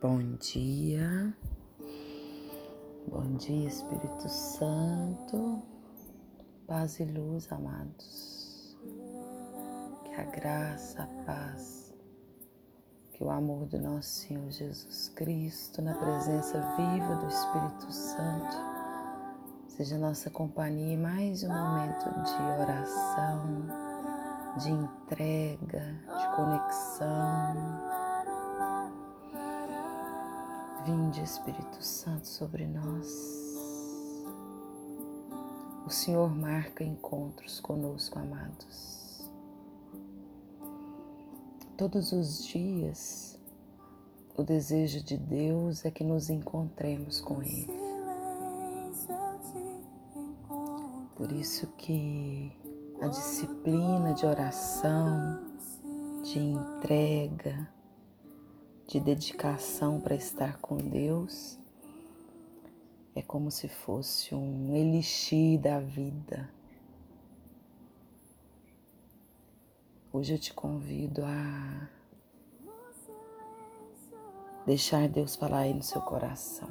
Bom dia, bom dia, Espírito Santo, paz e luz, amados. Que a graça, a paz, que o amor do nosso Senhor Jesus Cristo, na presença viva do Espírito Santo, seja nossa companhia em mais um momento de oração, de entrega, de conexão Vinde, Espírito Santo, sobre nós. O Senhor marca encontros conosco, amados. Todos os dias, o desejo de Deus é que nos encontremos com Ele. Por isso que a disciplina de oração, de entrega, de dedicação para estar com Deus é como se fosse um elixir da vida. Hoje eu te convido a deixar Deus falar aí no seu coração.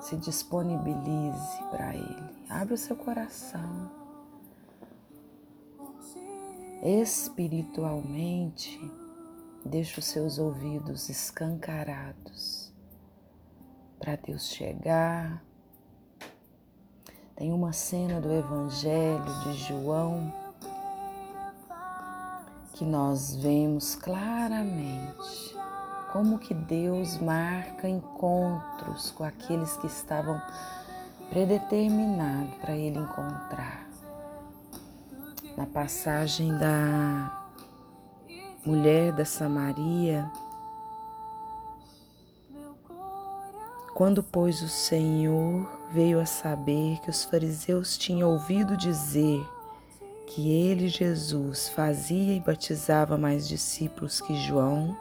Se disponibilize para Ele. Abre o seu coração. Espiritualmente, Deixa os seus ouvidos escancarados para Deus chegar. Tem uma cena do Evangelho de João que nós vemos claramente como que Deus marca encontros com aqueles que estavam predeterminados para ele encontrar. Na passagem da mulher da Samaria, quando, pois, o Senhor veio a saber que os fariseus tinham ouvido dizer que ele, Jesus, fazia e batizava mais discípulos que João,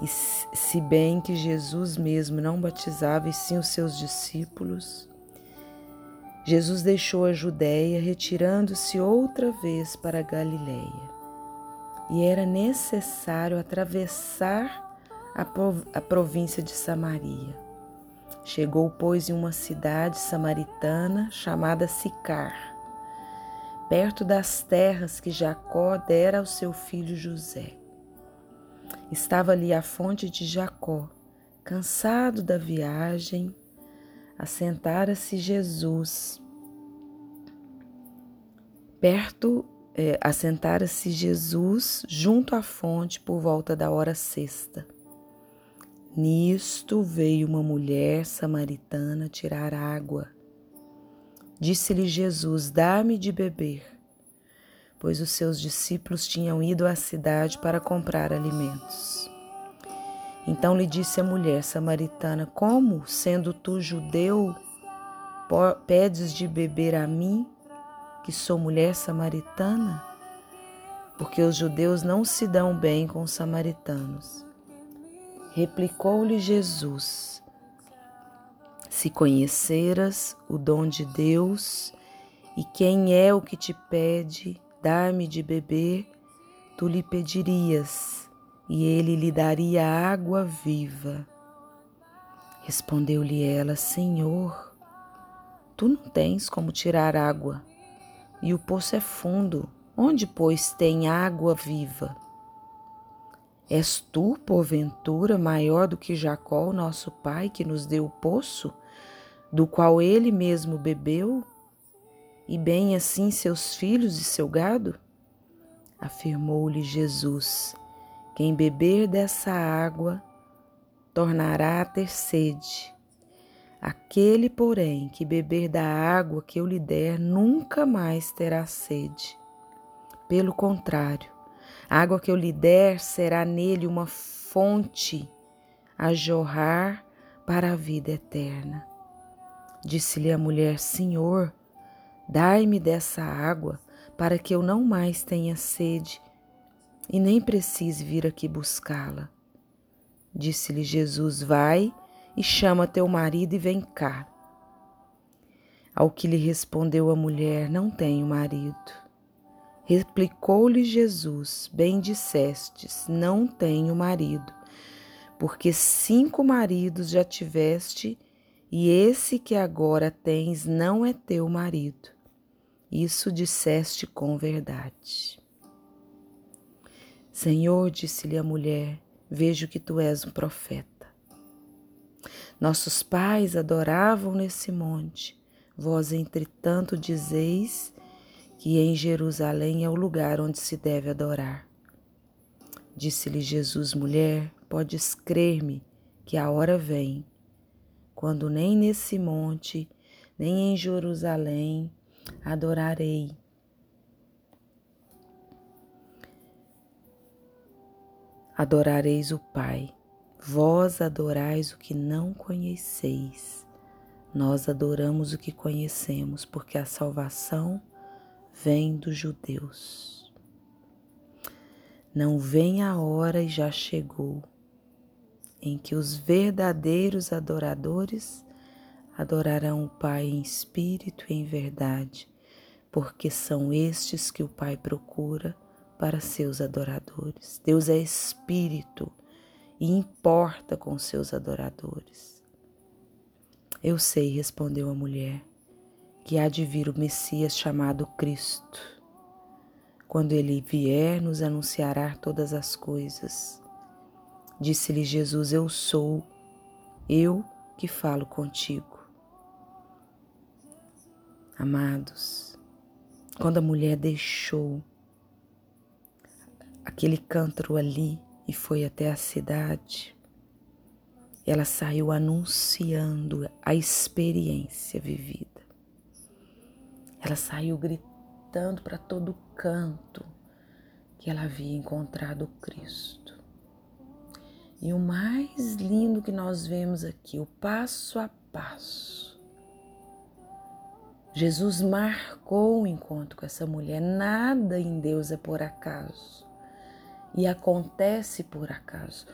e se bem que Jesus mesmo não batizava e sim os seus discípulos, Jesus deixou a Judéia, retirando-se outra vez para a Galiléia e era necessário atravessar a, a província de Samaria. Chegou, pois, em uma cidade samaritana chamada Sicar, perto das terras que Jacó dera ao seu filho José. Estava ali a fonte de Jacó. Cansado da viagem, assentara-se Jesus perto é, assentara-se Jesus junto à fonte por volta da hora sexta. Nisto veio uma mulher samaritana tirar água. Disse-lhe Jesus: Dá-me de beber, pois os seus discípulos tinham ido à cidade para comprar alimentos. Então lhe disse a mulher samaritana: Como, sendo tu judeu, pedes de beber a mim, que sou mulher samaritana? Porque os judeus não se dão bem com os samaritanos. Replicou-lhe Jesus: Se conheceras o dom de Deus e quem é o que te pede, dar-me de beber, tu lhe pedirias, e ele lhe daria água viva. Respondeu-lhe ela: Senhor, tu não tens como tirar água e o poço é fundo. Onde, pois, tem água viva? És tu, porventura, maior do que Jacó, nosso pai, que nos deu o poço, do qual ele mesmo bebeu, e bem assim seus filhos e seu gado? Afirmou-lhe Jesus: Quem beber dessa água tornará a ter sede. Aquele, porém, que beber da água que eu lhe der, nunca mais terá sede. Pelo contrário, a água que eu lhe der será nele uma fonte a jorrar para a vida eterna. Disse-lhe a mulher: Senhor, dai-me dessa água, para que eu não mais tenha sede e nem precise vir aqui buscá-la. Disse-lhe Jesus: Vai e chama teu marido e vem cá. Ao que lhe respondeu a mulher: Não tenho marido. Replicou-lhe Jesus: Bem dissestes, não tenho marido, porque cinco maridos já tiveste, e esse que agora tens não é teu marido. Isso disseste com verdade. Senhor, disse-lhe a mulher, vejo que tu és um profeta. Nossos pais adoravam nesse monte, vós, entretanto, dizeis que em Jerusalém é o lugar onde se deve adorar. Disse-lhe Jesus, mulher, podes crer-me que a hora vem, quando nem nesse monte, nem em Jerusalém adorarei. Adorareis o Pai, vós adorais o que não conheceis. Nós adoramos o que conhecemos, porque a salvação vem dos judeus. Não vem a hora e já chegou em que os verdadeiros adoradores adorarão o Pai em espírito e em verdade, porque são estes que o Pai procura para seus adoradores. Deus é espírito e importa com seus adoradores. Eu sei, respondeu a mulher, que há de vir o Messias chamado Cristo. Quando ele vier, nos anunciará todas as coisas. Disse-lhe Jesus: Eu sou, eu que falo contigo. Amados, quando a mulher deixou aquele cântaro ali e foi até a cidade, ela saiu anunciando a experiência vivida. Ela saiu gritando para todo canto que ela havia encontrado Cristo. E o mais lindo que nós vemos aqui, o passo a passo. Jesus marcou o encontro com essa mulher. Nada em Deus é por acaso e acontece por acaso.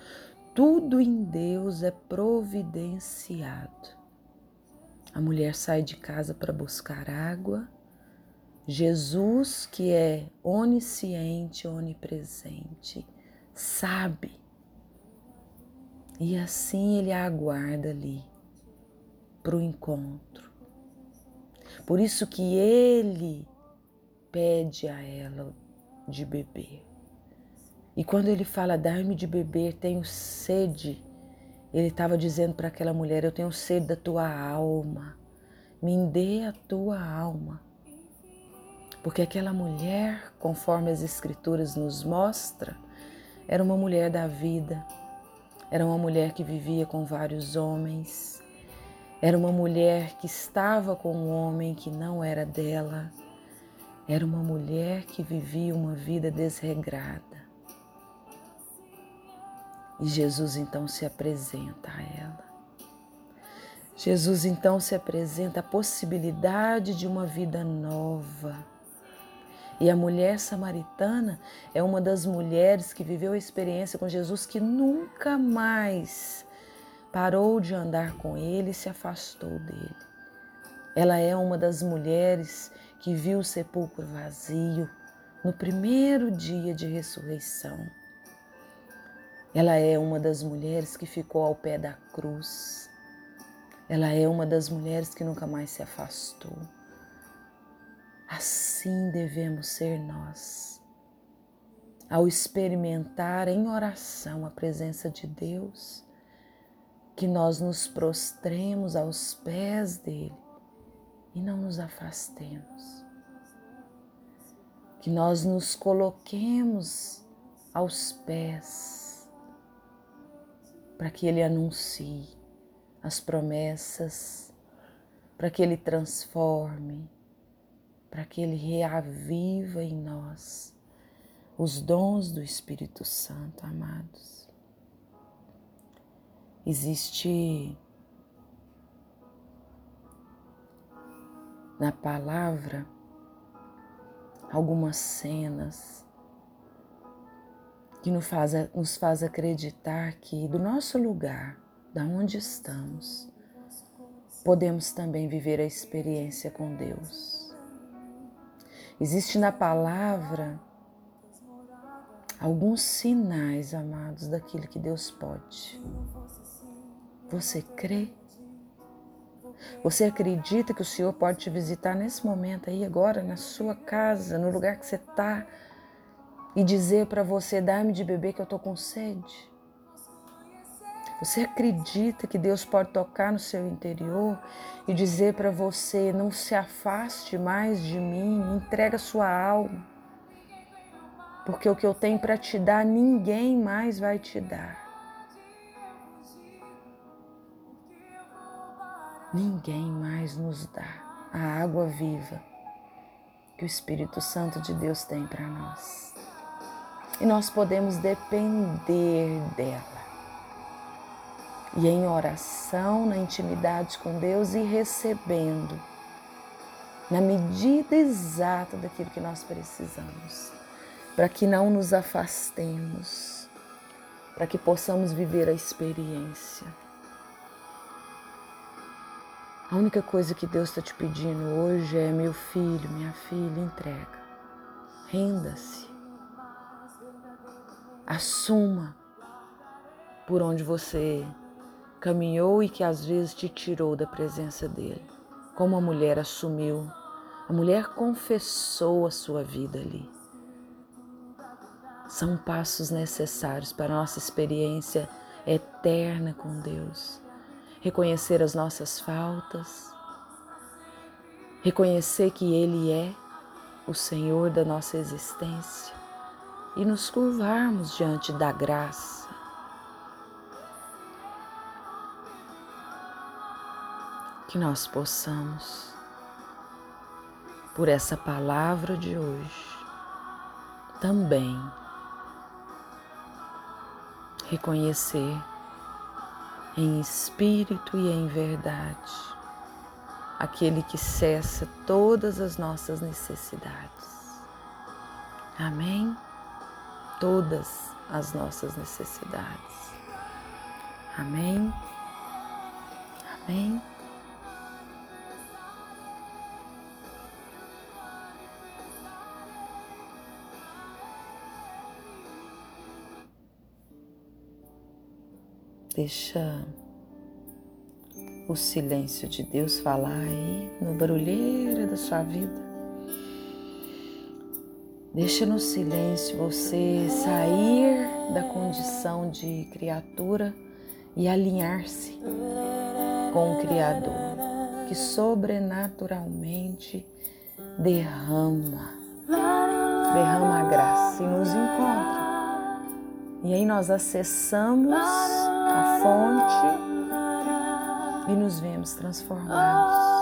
Tudo em Deus é providenciado. A mulher sai de casa para buscar água Jesus, que é onisciente, onipresente, sabe. E assim ele aguarda ali para o encontro. Por isso que ele pede a ela de beber. E quando ele fala, dá-me de beber, tenho sede, ele estava dizendo para aquela mulher: Eu tenho sede da tua alma, me dê a tua alma. Porque aquela mulher, conforme as Escrituras nos mostra, era uma mulher da vida, era uma mulher que vivia com vários homens, era uma mulher que estava com um homem que não era dela, era uma mulher que vivia uma vida desregrada. E Jesus então se apresenta a ela. Jesus então se apresenta a possibilidade de uma vida nova e a mulher samaritana é uma das mulheres que viveu a experiência com Jesus que nunca mais parou de andar com ele e se afastou dele. Ela é uma das mulheres que viu o sepulcro vazio no primeiro dia de ressurreição. Ela é uma das mulheres que ficou ao pé da cruz. Ela é uma das mulheres que nunca mais se afastou. Assim devemos ser nós. Ao experimentar em oração a presença de Deus, que nós nos prostremos aos pés dele e não nos afastemos. Que nós nos coloquemos aos pés para que ele anuncie as promessas, para que ele transforme, para que Ele reaviva em nós os dons do Espírito Santo, amados. Existe na palavra algumas cenas que nos faz, nos faz acreditar que do nosso lugar, da onde estamos, podemos também viver a experiência com Deus. Existe na palavra alguns sinais, amados, daquilo que Deus pode. Você crê? Você acredita que o Senhor pode te visitar nesse momento aí, agora, na sua casa, no lugar que você está, e dizer para você: dá-me de beber que eu estou com sede? Você acredita que Deus pode tocar no seu interior e dizer para você: não se afaste mais de mim, entrega sua alma, porque o que eu tenho para te dar, ninguém mais vai te dar. Ninguém mais nos dá a água viva que o Espírito Santo de Deus tem para nós. E nós podemos depender dela. E em oração, na intimidade com Deus e recebendo na medida exata daquilo que nós precisamos, para que não nos afastemos, para que possamos viver a experiência. A única coisa que Deus está te pedindo hoje é: meu filho, minha filha, entrega. Renda-se. Assuma por onde você caminhou e que às vezes te tirou da presença dele. Como a mulher assumiu, a mulher confessou a sua vida ali. São passos necessários para a nossa experiência eterna com Deus reconhecer as nossas faltas, reconhecer que Ele é o Senhor da nossa existência e nos curvarmos diante da graça. Que nós possamos, por essa palavra de hoje, também reconhecer em espírito e em verdade, aquele que cessa todas as nossas necessidades. Amém? Todas as nossas necessidades. Amém? Amém? Deixa o silêncio de Deus falar aí no barulheiro da sua vida. Deixa no silêncio você sair da condição de criatura e alinhar-se com o Criador, que sobrenaturalmente derrama, derrama a graça e nos encontra. E aí nós acessamos a fonte e nos vemos transformados.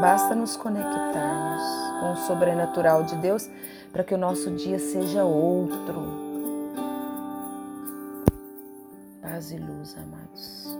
Basta nos conectarmos com o sobrenatural de Deus para que o nosso dia seja outro. Paz e luz, amados.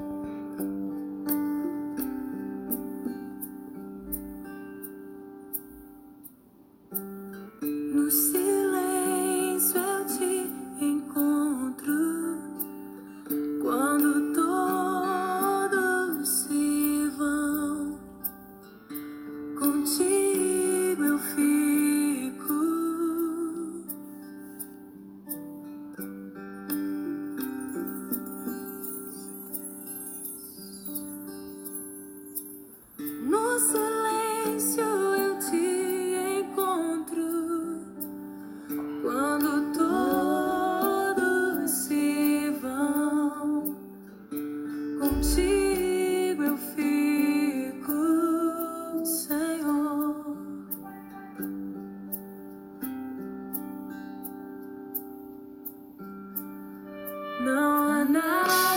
Não há nada.